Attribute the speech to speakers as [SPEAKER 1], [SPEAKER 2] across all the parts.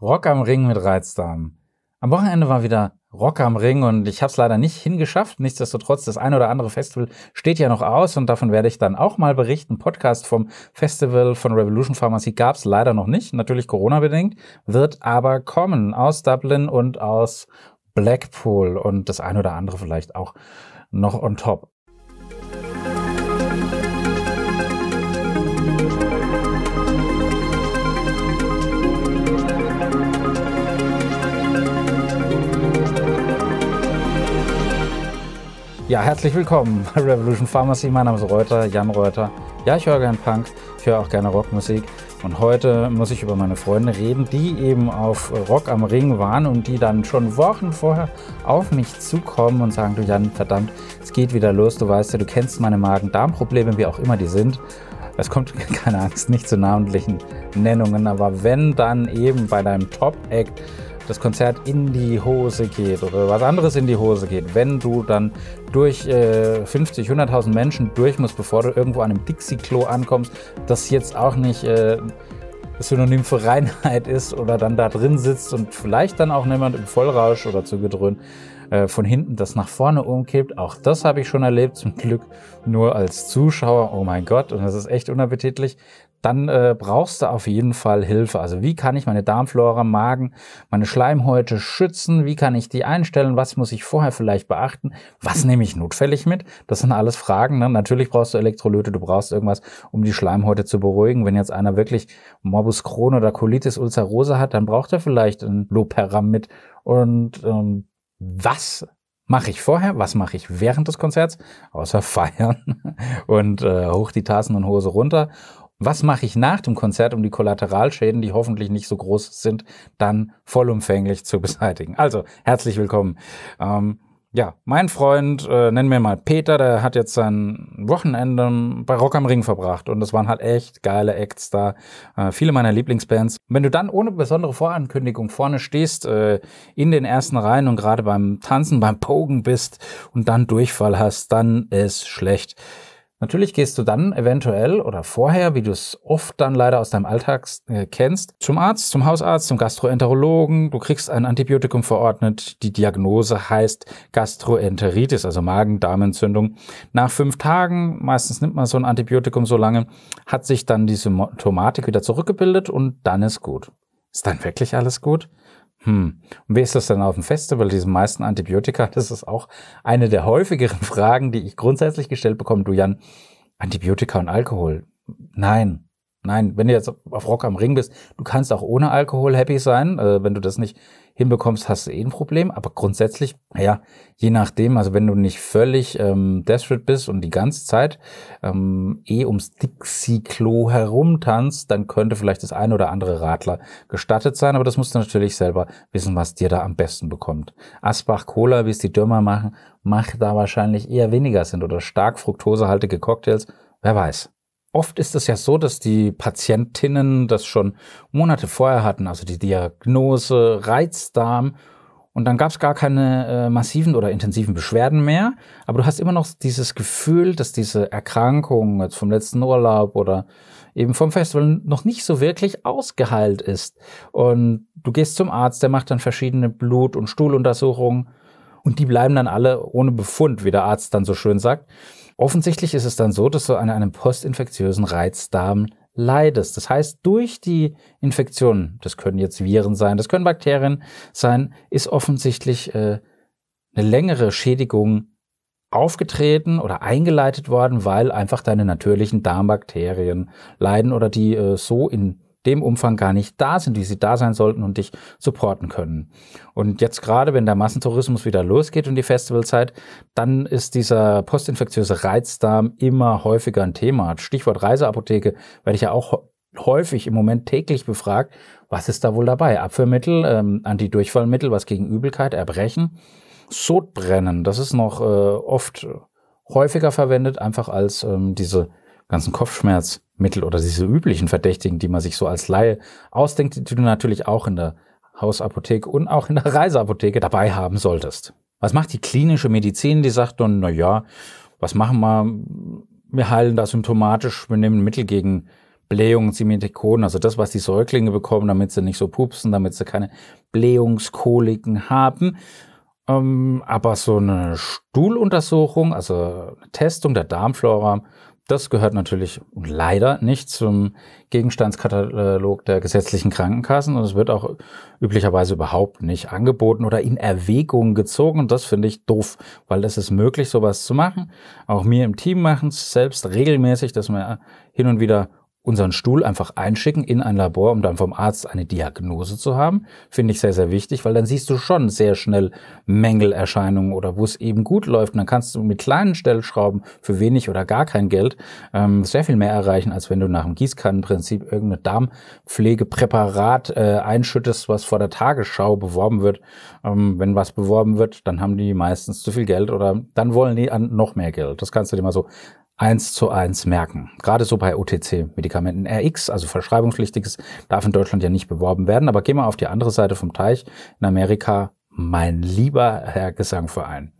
[SPEAKER 1] Rock am Ring mit Reizdarm. Am Wochenende war wieder Rock am Ring und ich habe es leider nicht hingeschafft. Nichtsdestotrotz, das ein oder andere Festival steht ja noch aus und davon werde ich dann auch mal berichten. Podcast vom Festival von Revolution Pharmacy gab es leider noch nicht, natürlich Corona-bedingt, wird aber kommen aus Dublin und aus Blackpool und das ein oder andere vielleicht auch noch on top. Ja, herzlich willkommen bei Revolution Pharmacy. Mein Name ist Reuter, Jan Reuter. Ja, ich höre gerne Punk, ich höre auch gerne Rockmusik. Und heute muss ich über meine Freunde reden, die eben auf Rock am Ring waren und die dann schon Wochen vorher auf mich zukommen und sagen, du Jan, verdammt, es geht wieder los. Du weißt ja, du kennst meine Magen-Darm-Probleme, wie auch immer die sind. Es kommt, keine Angst, nicht zu namentlichen Nennungen, aber wenn dann eben bei deinem Top-Act das Konzert in die Hose geht oder was anderes in die Hose geht, wenn du dann durch äh, 50, 100.000 Menschen durch musst, bevor du irgendwo an einem Dixie-Klo ankommst, das jetzt auch nicht äh, Synonym für Reinheit ist oder dann da drin sitzt und vielleicht dann auch niemand im Vollrausch oder zugedröhnt äh, von hinten das nach vorne umkippt. Auch das habe ich schon erlebt, zum Glück nur als Zuschauer. Oh mein Gott, und das ist echt unappetitlich dann äh, brauchst du auf jeden Fall Hilfe. Also wie kann ich meine Darmflora, Magen, meine Schleimhäute schützen? Wie kann ich die einstellen? Was muss ich vorher vielleicht beachten? Was nehme ich notfällig mit? Das sind alles Fragen. Ne? Natürlich brauchst du Elektrolyte, du brauchst irgendwas, um die Schleimhäute zu beruhigen. Wenn jetzt einer wirklich Morbus Crohn oder Colitis ulcerosa hat, dann braucht er vielleicht ein Loperamid. Und ähm, was mache ich vorher, was mache ich während des Konzerts, außer feiern und äh, hoch die Tassen und Hose runter was mache ich nach dem Konzert, um die Kollateralschäden, die hoffentlich nicht so groß sind, dann vollumfänglich zu beseitigen? Also, herzlich willkommen. Ähm, ja, mein Freund, äh, nennen wir mal Peter, der hat jetzt sein Wochenende bei Rock am Ring verbracht und es waren halt echt geile Acts da, äh, viele meiner Lieblingsbands. wenn du dann ohne besondere Vorankündigung vorne stehst, äh, in den ersten Reihen und gerade beim Tanzen, beim Pogen bist und dann Durchfall hast, dann ist schlecht. Natürlich gehst du dann eventuell oder vorher, wie du es oft dann leider aus deinem Alltag äh, kennst, zum Arzt, zum Hausarzt, zum Gastroenterologen. Du kriegst ein Antibiotikum verordnet. Die Diagnose heißt Gastroenteritis, also Magen-Darm-Entzündung. Nach fünf Tagen, meistens nimmt man so ein Antibiotikum so lange, hat sich dann die Symptomatik wieder zurückgebildet und dann ist gut. Ist dann wirklich alles gut? Hm. Und wie ist das denn auf dem Festival, diese meisten Antibiotika? Das ist auch eine der häufigeren Fragen, die ich grundsätzlich gestellt bekomme. Du Jan, Antibiotika und Alkohol? Nein. Nein, wenn du jetzt auf Rock am Ring bist, du kannst auch ohne Alkohol happy sein. Äh, wenn du das nicht hinbekommst, hast du eh ein Problem. Aber grundsätzlich, ja, je nachdem, also wenn du nicht völlig ähm, desperate bist und die ganze Zeit ähm, eh ums Dixie-Klo herumtanzt, dann könnte vielleicht das eine oder andere Radler gestattet sein. Aber das musst du natürlich selber wissen, was dir da am besten bekommt. Asbach Cola, wie es die Dürmer machen, macht da wahrscheinlich eher weniger Sinn. Oder stark fruktosehaltige Cocktails, wer weiß. Oft ist es ja so, dass die Patientinnen das schon Monate vorher hatten, also die Diagnose Reizdarm. Und dann gab es gar keine äh, massiven oder intensiven Beschwerden mehr. Aber du hast immer noch dieses Gefühl, dass diese Erkrankung jetzt vom letzten Urlaub oder eben vom Festival noch nicht so wirklich ausgeheilt ist. Und du gehst zum Arzt, der macht dann verschiedene Blut- und Stuhluntersuchungen. Und die bleiben dann alle ohne Befund, wie der Arzt dann so schön sagt. Offensichtlich ist es dann so, dass du an einem postinfektiösen Reizdarm leidest. Das heißt, durch die Infektion, das können jetzt Viren sein, das können Bakterien sein, ist offensichtlich äh, eine längere Schädigung aufgetreten oder eingeleitet worden, weil einfach deine natürlichen Darmbakterien leiden oder die äh, so in dem Umfang gar nicht da sind, wie sie da sein sollten und dich supporten können. Und jetzt gerade, wenn der Massentourismus wieder losgeht und die Festivalzeit, dann ist dieser postinfektiöse Reizdarm immer häufiger ein Thema. Stichwort Reiseapotheke werde ich ja auch häufig im Moment täglich befragt, was ist da wohl dabei? Abführmittel, ähm, Antidurchfallmittel, was gegen Übelkeit, Erbrechen, Sodbrennen, das ist noch äh, oft häufiger verwendet, einfach als ähm, diese ganzen Kopfschmerzmittel oder diese üblichen Verdächtigen, die man sich so als Laie ausdenkt, die du natürlich auch in der Hausapotheke und auch in der Reiseapotheke dabei haben solltest. Was macht die klinische Medizin? Die sagt dann, na ja, was machen wir? Wir heilen das symptomatisch, wir nehmen Mittel gegen Blähungen, Simetikonen, also das, was die Säuglinge bekommen, damit sie nicht so pupsen, damit sie keine Blähungskoliken haben. Ähm, aber so eine Stuhluntersuchung, also eine Testung der Darmflora, das gehört natürlich leider nicht zum Gegenstandskatalog der gesetzlichen Krankenkassen und es wird auch üblicherweise überhaupt nicht angeboten oder in Erwägung gezogen. Und das finde ich doof, weil es ist möglich, sowas zu machen. Auch mir im Team machen es selbst regelmäßig, dass wir hin und wieder unseren Stuhl einfach einschicken in ein Labor, um dann vom Arzt eine Diagnose zu haben. Finde ich sehr, sehr wichtig, weil dann siehst du schon sehr schnell Mängelerscheinungen oder wo es eben gut läuft. Und dann kannst du mit kleinen Stellschrauben für wenig oder gar kein Geld ähm, sehr viel mehr erreichen, als wenn du nach dem Gießkannenprinzip irgendein Darmpflegepräparat äh, einschüttest, was vor der Tagesschau beworben wird. Ähm, wenn was beworben wird, dann haben die meistens zu viel Geld oder dann wollen die an noch mehr Geld. Das kannst du dir mal so eins zu eins merken. Gerade so bei OTC-Medikamenten. RX, also verschreibungspflichtiges, darf in Deutschland ja nicht beworben werden. Aber geh mal auf die andere Seite vom Teich. In Amerika, mein lieber Herr Gesangverein.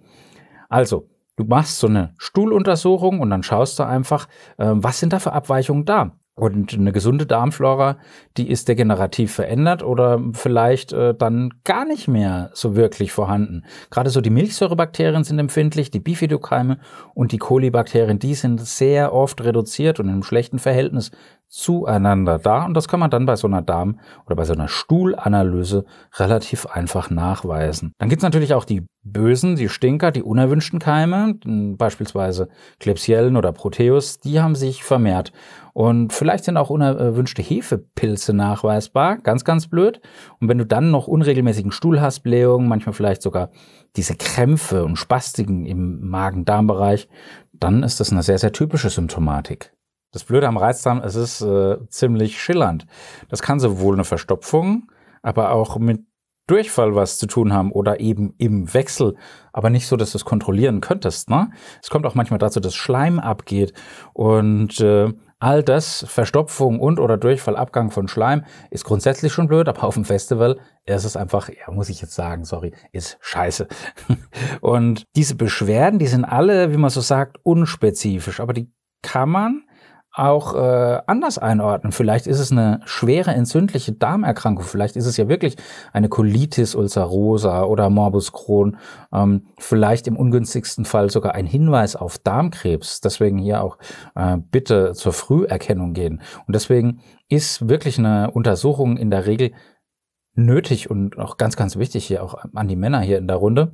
[SPEAKER 1] Also, du machst so eine Stuhluntersuchung und dann schaust du einfach, äh, was sind da für Abweichungen da? Und eine gesunde Darmflora, die ist degenerativ verändert oder vielleicht äh, dann gar nicht mehr so wirklich vorhanden. Gerade so die Milchsäurebakterien sind empfindlich, die Bifidokeime und die Kolibakterien, die sind sehr oft reduziert und einem schlechten Verhältnis zueinander da. Und das kann man dann bei so einer Darm- oder bei so einer Stuhlanalyse relativ einfach nachweisen. Dann gibt's natürlich auch die bösen, die Stinker, die unerwünschten Keime, beispielsweise Klebsiellen oder Proteus, die haben sich vermehrt. Und vielleicht sind auch unerwünschte Hefepilze nachweisbar, ganz, ganz blöd. Und wenn du dann noch unregelmäßigen Stuhl hast, Blähungen, manchmal vielleicht sogar diese Krämpfe und Spastiken im Magen-Darm-Bereich, dann ist das eine sehr, sehr typische Symptomatik. Das Blöde am Reizdarm, es ist äh, ziemlich schillernd. Das kann sowohl eine Verstopfung, aber auch mit Durchfall was zu tun haben oder eben im Wechsel, aber nicht so, dass du es kontrollieren könntest. Ne? Es kommt auch manchmal dazu, dass Schleim abgeht und äh, all das, Verstopfung und oder Durchfall, Abgang von Schleim, ist grundsätzlich schon blöd, aber auf dem Festival ist es einfach, ja, muss ich jetzt sagen, sorry, ist scheiße. Und diese Beschwerden, die sind alle, wie man so sagt, unspezifisch, aber die kann man auch äh, anders einordnen. Vielleicht ist es eine schwere entzündliche Darmerkrankung. Vielleicht ist es ja wirklich eine Colitis ulcerosa oder Morbus Crohn. Ähm, vielleicht im ungünstigsten Fall sogar ein Hinweis auf Darmkrebs. Deswegen hier auch äh, bitte zur Früherkennung gehen. Und deswegen ist wirklich eine Untersuchung in der Regel nötig und auch ganz, ganz wichtig hier auch an die Männer hier in der Runde.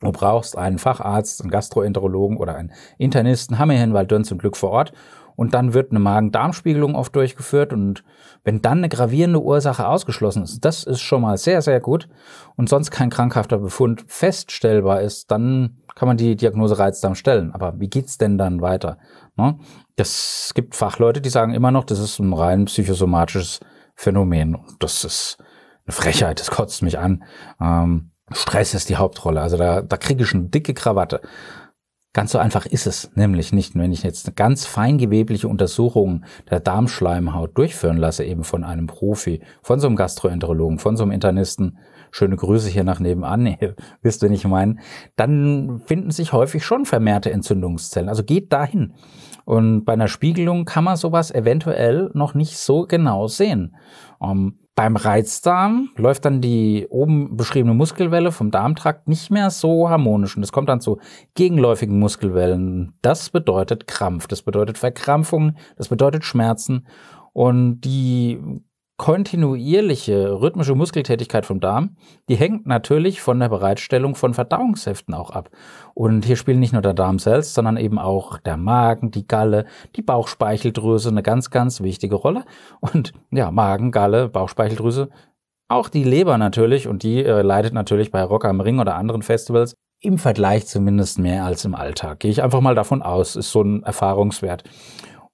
[SPEAKER 1] Du brauchst einen Facharzt, einen Gastroenterologen oder einen Internisten, haben wir hier in Waldürn zum Glück vor Ort und dann wird eine Magen-Darm-Spiegelung oft durchgeführt und wenn dann eine gravierende Ursache ausgeschlossen ist, das ist schon mal sehr, sehr gut und sonst kein krankhafter Befund feststellbar ist, dann kann man die Diagnose Reizdarm stellen. Aber wie geht's denn dann weiter? Ne? Das gibt Fachleute, die sagen immer noch, das ist ein rein psychosomatisches Phänomen und das ist eine Frechheit, das kotzt mich an. Ähm, Stress ist die Hauptrolle. Also da, da kriege ich eine dicke Krawatte. Ganz so einfach ist es nämlich nicht. Wenn ich jetzt eine ganz feingewebliche Untersuchung der Darmschleimhaut durchführen lasse, eben von einem Profi, von so einem Gastroenterologen, von so einem Internisten, schöne Grüße hier nach nebenan, nee, wisst ihr nicht meinen, dann finden sich häufig schon vermehrte Entzündungszellen. Also geht dahin. Und bei einer Spiegelung kann man sowas eventuell noch nicht so genau sehen. Ähm, beim Reizdarm läuft dann die oben beschriebene Muskelwelle vom Darmtrakt nicht mehr so harmonisch und es kommt dann zu gegenläufigen Muskelwellen. Das bedeutet Krampf, das bedeutet Verkrampfung, das bedeutet Schmerzen und die kontinuierliche rhythmische Muskeltätigkeit vom Darm, die hängt natürlich von der Bereitstellung von Verdauungssäften auch ab. Und hier spielen nicht nur der Darm selbst, sondern eben auch der Magen, die Galle, die Bauchspeicheldrüse eine ganz, ganz wichtige Rolle. Und ja, Magen, Galle, Bauchspeicheldrüse, auch die Leber natürlich und die äh, leidet natürlich bei Rock am Ring oder anderen Festivals im Vergleich zumindest mehr als im Alltag. Gehe ich einfach mal davon aus, ist so ein Erfahrungswert.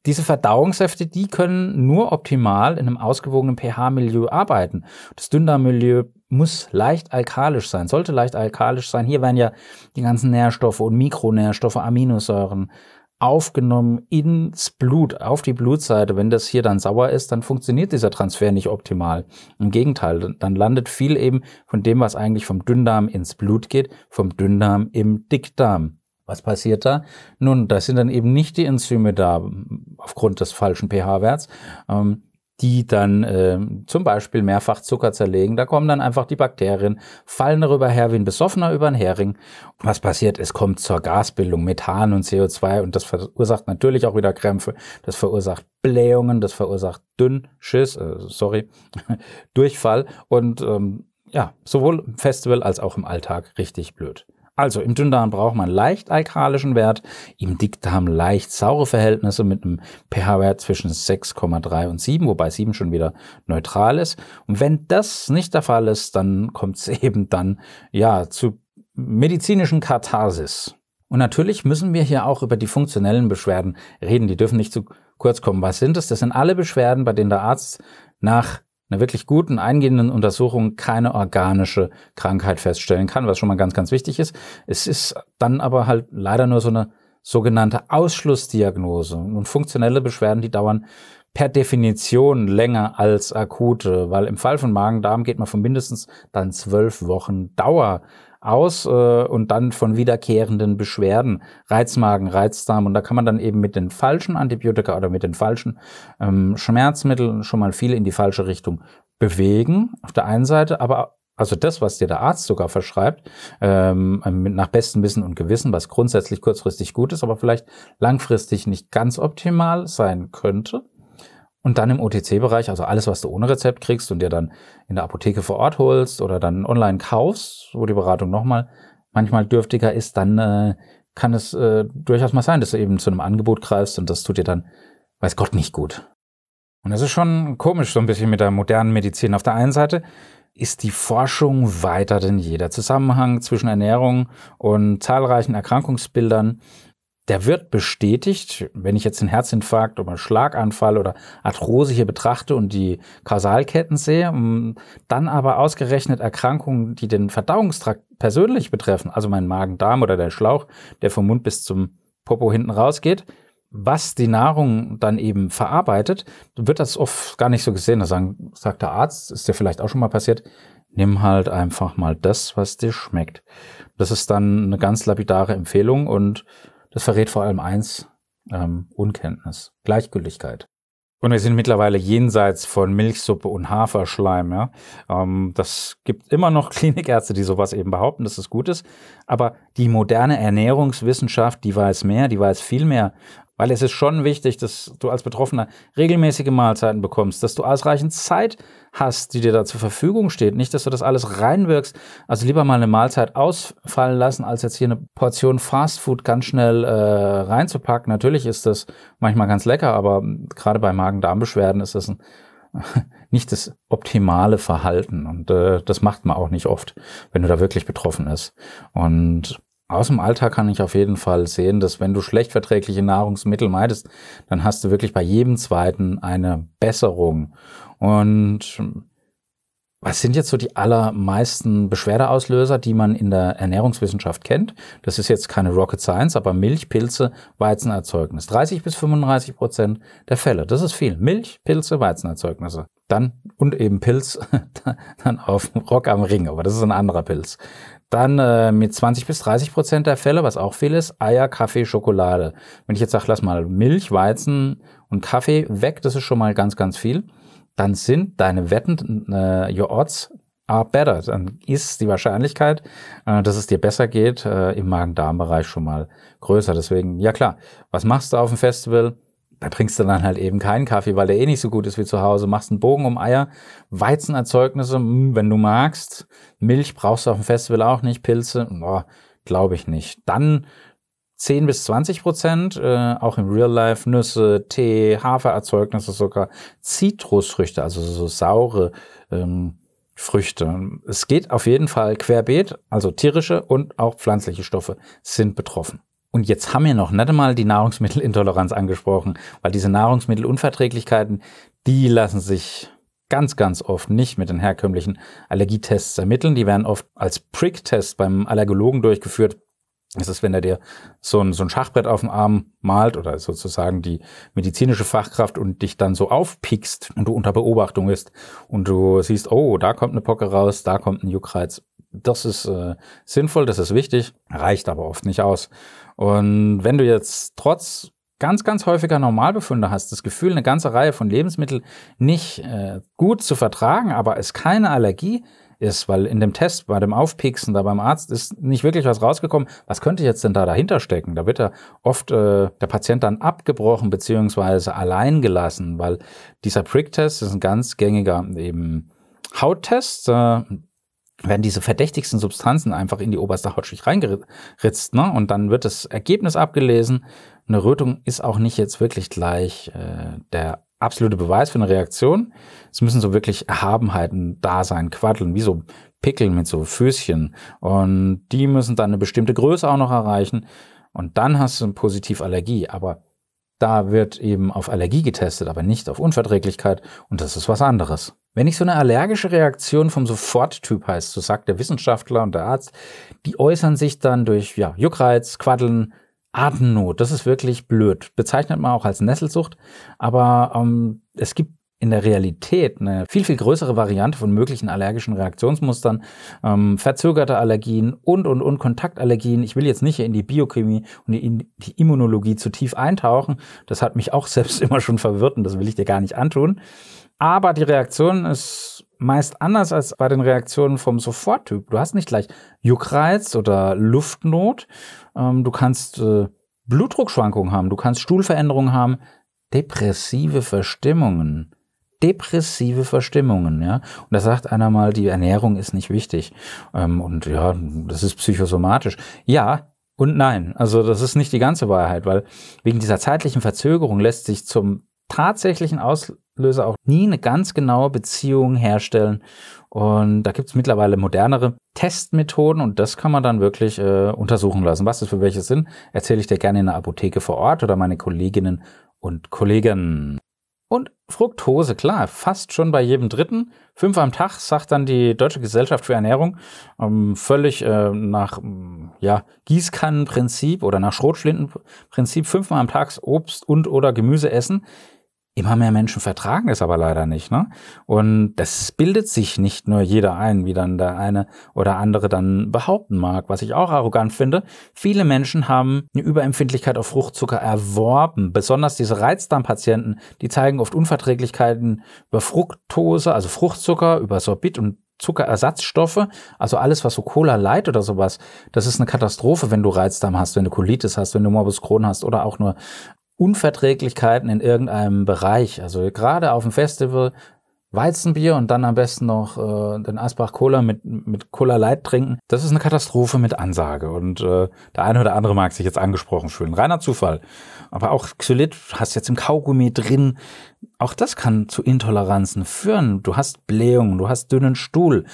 [SPEAKER 1] Diese Verdauungssäfte, die können nur optimal in einem ausgewogenen pH-Milieu arbeiten. Das Dünndarmmilieu muss leicht alkalisch sein, sollte leicht alkalisch sein. Hier werden ja die ganzen Nährstoffe und Mikronährstoffe, Aminosäuren aufgenommen ins Blut, auf die Blutseite. Wenn das hier dann sauer ist, dann funktioniert dieser Transfer nicht optimal. Im Gegenteil, dann landet viel eben von dem, was eigentlich vom Dünndarm ins Blut geht, vom Dünndarm im Dickdarm. Was passiert da? Nun, da sind dann eben nicht die Enzyme da aufgrund des falschen pH-Werts, ähm, die dann äh, zum Beispiel mehrfach Zucker zerlegen. Da kommen dann einfach die Bakterien, fallen darüber her wie ein Besoffener über einen Hering. Was passiert? Es kommt zur Gasbildung, Methan und CO2 und das verursacht natürlich auch wieder Krämpfe. Das verursacht Blähungen, das verursacht Dünnschiss, äh, sorry, Durchfall und ähm, ja, sowohl im Festival als auch im Alltag richtig blöd. Also im Dünndarm braucht man leicht alkalischen Wert, im Dickdarm leicht saure Verhältnisse mit einem pH-Wert zwischen 6,3 und 7, wobei 7 schon wieder neutral ist. Und wenn das nicht der Fall ist, dann kommt es eben dann ja zu medizinischen Katharsis. Und natürlich müssen wir hier auch über die funktionellen Beschwerden reden. Die dürfen nicht zu kurz kommen. Was sind es? Das sind alle Beschwerden, bei denen der Arzt nach einer wirklich guten, eingehenden Untersuchung keine organische Krankheit feststellen kann, was schon mal ganz, ganz wichtig ist. Es ist dann aber halt leider nur so eine sogenannte Ausschlussdiagnose. Und funktionelle Beschwerden, die dauern per Definition länger als akute, weil im Fall von Magen-Darm geht man von mindestens dann zwölf Wochen Dauer aus äh, und dann von wiederkehrenden Beschwerden, Reizmagen, Reizdarm. Und da kann man dann eben mit den falschen Antibiotika oder mit den falschen ähm, Schmerzmitteln schon mal viel in die falsche Richtung bewegen. Auf der einen Seite, aber also das, was dir der Arzt sogar verschreibt, ähm, nach bestem Wissen und Gewissen, was grundsätzlich kurzfristig gut ist, aber vielleicht langfristig nicht ganz optimal sein könnte. Und dann im OTC-Bereich, also alles, was du ohne Rezept kriegst und dir dann in der Apotheke vor Ort holst oder dann online kaufst, wo die Beratung nochmal manchmal dürftiger ist, dann äh, kann es äh, durchaus mal sein, dass du eben zu einem Angebot greifst und das tut dir dann, weiß Gott, nicht gut. Und das ist schon komisch so ein bisschen mit der modernen Medizin. Auf der einen Seite ist die Forschung weiter denn je. Der Zusammenhang zwischen Ernährung und zahlreichen Erkrankungsbildern der wird bestätigt, wenn ich jetzt einen Herzinfarkt oder einen Schlaganfall oder Arthrose hier betrachte und die Kausalketten sehe, dann aber ausgerechnet Erkrankungen, die den Verdauungstrakt persönlich betreffen, also meinen Magen-Darm oder der Schlauch, der vom Mund bis zum Popo hinten rausgeht, was die Nahrung dann eben verarbeitet, wird das oft gar nicht so gesehen. Da sagen, sagt der Arzt, ist dir vielleicht auch schon mal passiert, nimm halt einfach mal das, was dir schmeckt. Das ist dann eine ganz lapidare Empfehlung und das verrät vor allem eins, ähm, Unkenntnis, Gleichgültigkeit. Und wir sind mittlerweile jenseits von Milchsuppe und Haferschleim. Ja? Ähm, das gibt immer noch Klinikärzte, die sowas eben behaupten, dass es gut ist. Aber die moderne Ernährungswissenschaft, die weiß mehr, die weiß viel mehr weil es ist schon wichtig, dass du als Betroffener regelmäßige Mahlzeiten bekommst, dass du ausreichend Zeit hast, die dir da zur Verfügung steht. Nicht, dass du das alles reinwirkst. Also lieber mal eine Mahlzeit ausfallen lassen, als jetzt hier eine Portion Fastfood ganz schnell äh, reinzupacken. Natürlich ist das manchmal ganz lecker, aber gerade bei Magen-Darm-Beschwerden ist das ein, nicht das optimale Verhalten. Und äh, das macht man auch nicht oft, wenn du da wirklich betroffen ist. Und aus dem Alltag kann ich auf jeden Fall sehen, dass wenn du schlecht verträgliche Nahrungsmittel meidest, dann hast du wirklich bei jedem zweiten eine Besserung. Und was sind jetzt so die allermeisten Beschwerdeauslöser, die man in der Ernährungswissenschaft kennt? Das ist jetzt keine Rocket Science, aber Milch, Pilze, Weizenerzeugnis. 30 bis 35 Prozent der Fälle. Das ist viel. Milch, Pilze, Weizenerzeugnisse. Dann, und eben Pilz, dann auf Rock am Ring, aber das ist ein anderer Pilz. Dann äh, mit 20 bis 30 Prozent der Fälle, was auch viel ist, Eier, Kaffee, Schokolade. Wenn ich jetzt sage, lass mal Milch, Weizen und Kaffee weg, das ist schon mal ganz, ganz viel. Dann sind deine Wetten, äh, your odds are better. Dann ist die Wahrscheinlichkeit, äh, dass es dir besser geht, äh, im Magen-Darm-Bereich schon mal größer. Deswegen, ja klar, was machst du auf dem Festival? Da trinkst du dann halt eben keinen Kaffee, weil der eh nicht so gut ist wie zu Hause. Machst einen Bogen um Eier, Weizenerzeugnisse, wenn du magst. Milch brauchst du auf dem Festival auch nicht, Pilze, glaube ich nicht. Dann 10 bis 20 Prozent, äh, auch im Real Life, Nüsse, Tee, Hafererzeugnisse sogar, Zitrusfrüchte, also so saure ähm, Früchte. Es geht auf jeden Fall querbeet, also tierische und auch pflanzliche Stoffe sind betroffen. Und jetzt haben wir noch nicht einmal die Nahrungsmittelintoleranz angesprochen, weil diese Nahrungsmittelunverträglichkeiten, die lassen sich ganz, ganz oft nicht mit den herkömmlichen Allergietests ermitteln. Die werden oft als Prick-Test beim Allergologen durchgeführt. Das ist, wenn er dir so ein, so ein Schachbrett auf dem Arm malt oder sozusagen die medizinische Fachkraft und dich dann so aufpickst und du unter Beobachtung bist und du siehst, oh, da kommt eine Pocke raus, da kommt ein Juckreiz, Das ist äh, sinnvoll, das ist wichtig, reicht aber oft nicht aus. Und wenn du jetzt trotz ganz, ganz häufiger Normalbefunde hast, das Gefühl, eine ganze Reihe von Lebensmitteln nicht äh, gut zu vertragen, aber es keine Allergie ist, weil in dem Test bei dem Aufpieksen da beim Arzt ist nicht wirklich was rausgekommen. Was könnte jetzt denn da dahinter stecken? Da wird ja oft äh, der Patient dann abgebrochen beziehungsweise allein gelassen, weil dieser Prick-Test ist ein ganz gängiger eben Hauttest. Äh, werden diese verdächtigsten Substanzen einfach in die oberste Hautschicht reingeritzt, ne? Und dann wird das Ergebnis abgelesen. Eine Rötung ist auch nicht jetzt wirklich gleich äh, der absolute Beweis für eine Reaktion. Es müssen so wirklich Erhabenheiten da sein, Quaddeln, wie so Pickeln mit so Füßchen. Und die müssen dann eine bestimmte Größe auch noch erreichen. Und dann hast du eine Positiv-Allergie. Aber da wird eben auf Allergie getestet, aber nicht auf Unverträglichkeit. Und das ist was anderes. Wenn ich so eine allergische Reaktion vom Soforttyp heißt, so sagt der Wissenschaftler und der Arzt, die äußern sich dann durch ja, Juckreiz, Quaddeln, Atemnot, das ist wirklich blöd. Bezeichnet man auch als Nesselsucht, aber ähm, es gibt in der Realität eine viel, viel größere Variante von möglichen allergischen Reaktionsmustern, ähm, verzögerte Allergien und, und, und Kontaktallergien. Ich will jetzt nicht in die Biochemie und die, die Immunologie zu tief eintauchen. Das hat mich auch selbst immer schon verwirrt und das will ich dir gar nicht antun. Aber die Reaktion ist meist anders als bei den Reaktionen vom Soforttyp. Du hast nicht gleich Juckreiz oder Luftnot. Ähm, du kannst äh, Blutdruckschwankungen haben, du kannst Stuhlveränderungen haben, depressive Verstimmungen. Depressive Verstimmungen, ja. Und da sagt einer mal, die Ernährung ist nicht wichtig. Ähm, und ja, das ist psychosomatisch. Ja, und nein, also das ist nicht die ganze Wahrheit, weil wegen dieser zeitlichen Verzögerung lässt sich zum tatsächlichen Auslöser auch nie eine ganz genaue Beziehung herstellen. Und da gibt es mittlerweile modernere Testmethoden und das kann man dann wirklich äh, untersuchen lassen. Was das für welche sind, erzähle ich dir gerne in der Apotheke vor Ort oder meine Kolleginnen und Kollegen. Und Fructose, klar, fast schon bei jedem Dritten. Fünf am Tag, sagt dann die Deutsche Gesellschaft für Ernährung, ähm, völlig äh, nach ja, Gießkannenprinzip oder nach Schrotflintenprinzip, fünfmal am Tag Obst und oder Gemüse essen. Immer mehr Menschen vertragen es aber leider nicht. Ne? Und das bildet sich nicht nur jeder ein, wie dann der eine oder andere dann behaupten mag, was ich auch arrogant finde. Viele Menschen haben eine Überempfindlichkeit auf Fruchtzucker erworben. Besonders diese Reizdarmpatienten, die zeigen oft Unverträglichkeiten über Fructose, also Fruchtzucker, über Sorbit und Zuckerersatzstoffe, also alles, was so Cola Light oder sowas, das ist eine Katastrophe, wenn du Reizdarm hast, wenn du Colitis hast, wenn du Morbus Crohn hast oder auch nur Unverträglichkeiten in irgendeinem Bereich. Also gerade auf dem Festival Weizenbier und dann am besten noch äh, den Asbach Cola mit, mit Cola Light trinken. Das ist eine Katastrophe mit Ansage. Und äh, der eine oder andere mag sich jetzt angesprochen fühlen. Reiner Zufall. Aber auch Xylit hast jetzt im Kaugummi drin. Auch das kann zu Intoleranzen führen. Du hast Blähungen, du hast dünnen Stuhl.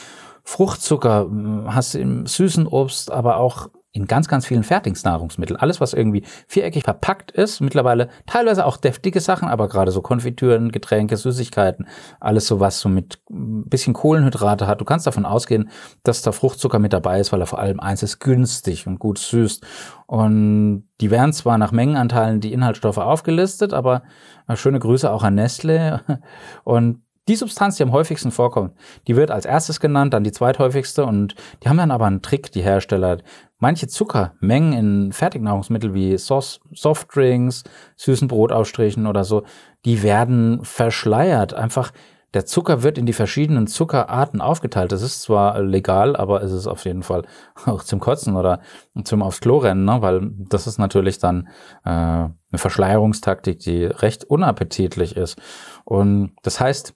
[SPEAKER 1] Fruchtzucker hm, hast im süßen Obst, aber auch in ganz, ganz vielen Fertignahrungsmitteln. Alles, was irgendwie viereckig verpackt ist, mittlerweile teilweise auch deftige Sachen, aber gerade so Konfitüren, Getränke, Süßigkeiten, alles so was so mit ein bisschen Kohlenhydrate hat. Du kannst davon ausgehen, dass da Fruchtzucker mit dabei ist, weil er vor allem eins ist günstig und gut süß. Und die werden zwar nach Mengenanteilen die Inhaltsstoffe aufgelistet, aber äh, schöne Grüße auch an Nestle. Und die Substanz, die am häufigsten vorkommt, die wird als erstes genannt, dann die zweithäufigste und die haben dann aber einen Trick, die Hersteller. Manche Zuckermengen in Fertignahrungsmittel wie Softdrinks, süßen Brotausstrichen oder so, die werden verschleiert. Einfach der Zucker wird in die verschiedenen Zuckerarten aufgeteilt. Das ist zwar legal, aber es ist auf jeden Fall auch zum Kotzen oder zum aufs Klo rennen, ne? weil das ist natürlich dann äh, eine Verschleierungstaktik, die recht unappetitlich ist. Und das heißt,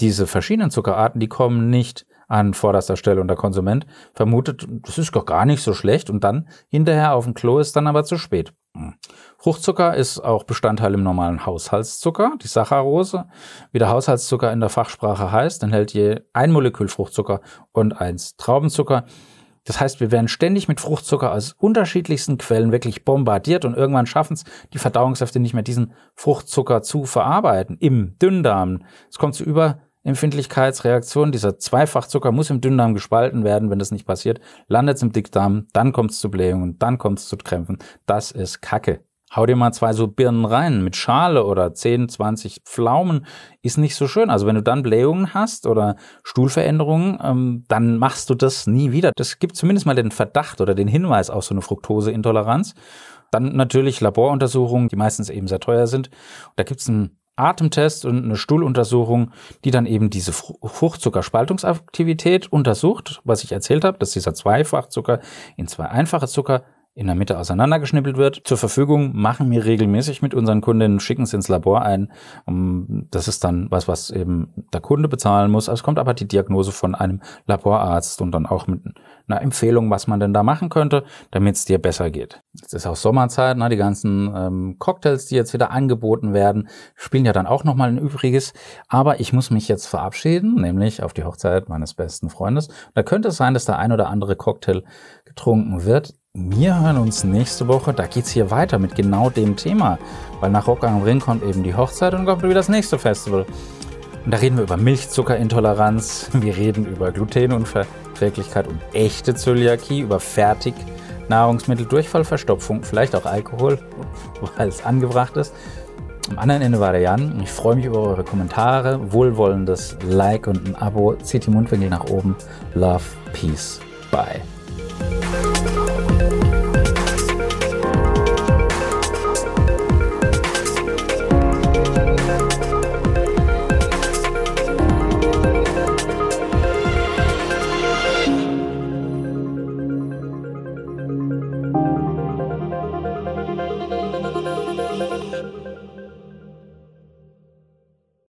[SPEAKER 1] diese verschiedenen Zuckerarten, die kommen nicht an vorderster Stelle und der Konsument vermutet, das ist doch gar nicht so schlecht und dann hinterher auf dem Klo ist dann aber zu spät. Hm. Fruchtzucker ist auch Bestandteil im normalen Haushaltszucker, die Saccharose, wie der Haushaltszucker in der Fachsprache heißt, enthält je ein Molekül Fruchtzucker und eins Traubenzucker. Das heißt, wir werden ständig mit Fruchtzucker aus unterschiedlichsten Quellen wirklich bombardiert und irgendwann schaffen es die Verdauungssäfte nicht mehr, diesen Fruchtzucker zu verarbeiten im Dünndarm. Es kommt zu über Empfindlichkeitsreaktion. Dieser Zweifachzucker muss im Dünndarm gespalten werden. Wenn das nicht passiert, landet es im Dickdarm, dann kommt es zu Blähungen, dann kommt es zu Krämpfen. Das ist Kacke. Hau dir mal zwei so Birnen rein mit Schale oder 10, 20 Pflaumen, ist nicht so schön. Also wenn du dann Blähungen hast oder Stuhlveränderungen, ähm, dann machst du das nie wieder. Das gibt zumindest mal den Verdacht oder den Hinweis auf so eine Fructoseintoleranz. Dann natürlich Laboruntersuchungen, die meistens eben sehr teuer sind. Da gibt es einen Atemtest und eine Stuhluntersuchung, die dann eben diese Fruchtzuckerspaltungsaktivität untersucht, was ich erzählt habe, dass dieser Zweifachzucker in zwei einfache Zucker in der Mitte auseinandergeschnippelt wird. Zur Verfügung machen wir regelmäßig mit unseren Kundinnen, schicken es ins Labor ein. Das ist dann was, was eben der Kunde bezahlen muss. Es kommt aber die Diagnose von einem Laborarzt und dann auch mit einer Empfehlung, was man denn da machen könnte, damit es dir besser geht. Es ist auch Sommerzeit, ne? die ganzen ähm, Cocktails, die jetzt wieder angeboten werden, spielen ja dann auch nochmal ein Übriges. Aber ich muss mich jetzt verabschieden, nämlich auf die Hochzeit meines besten Freundes. Da könnte es sein, dass der ein oder andere Cocktail getrunken wird. Wir hören uns nächste Woche. Da geht es hier weiter mit genau dem Thema. Weil nach Rock am Ring kommt eben die Hochzeit und kommt wieder das nächste Festival. Und da reden wir über Milchzuckerintoleranz, wir reden über Glutenunverträglichkeit und echte Zöliakie, über Fertignahrungsmittel, Durchfallverstopfung, vielleicht auch Alkohol, weil es angebracht ist. Am anderen Ende war der Jan. Ich freue mich über eure Kommentare, wohlwollendes Like und ein Abo. Zieht die Mundwinkel nach oben. Love, Peace, Bye.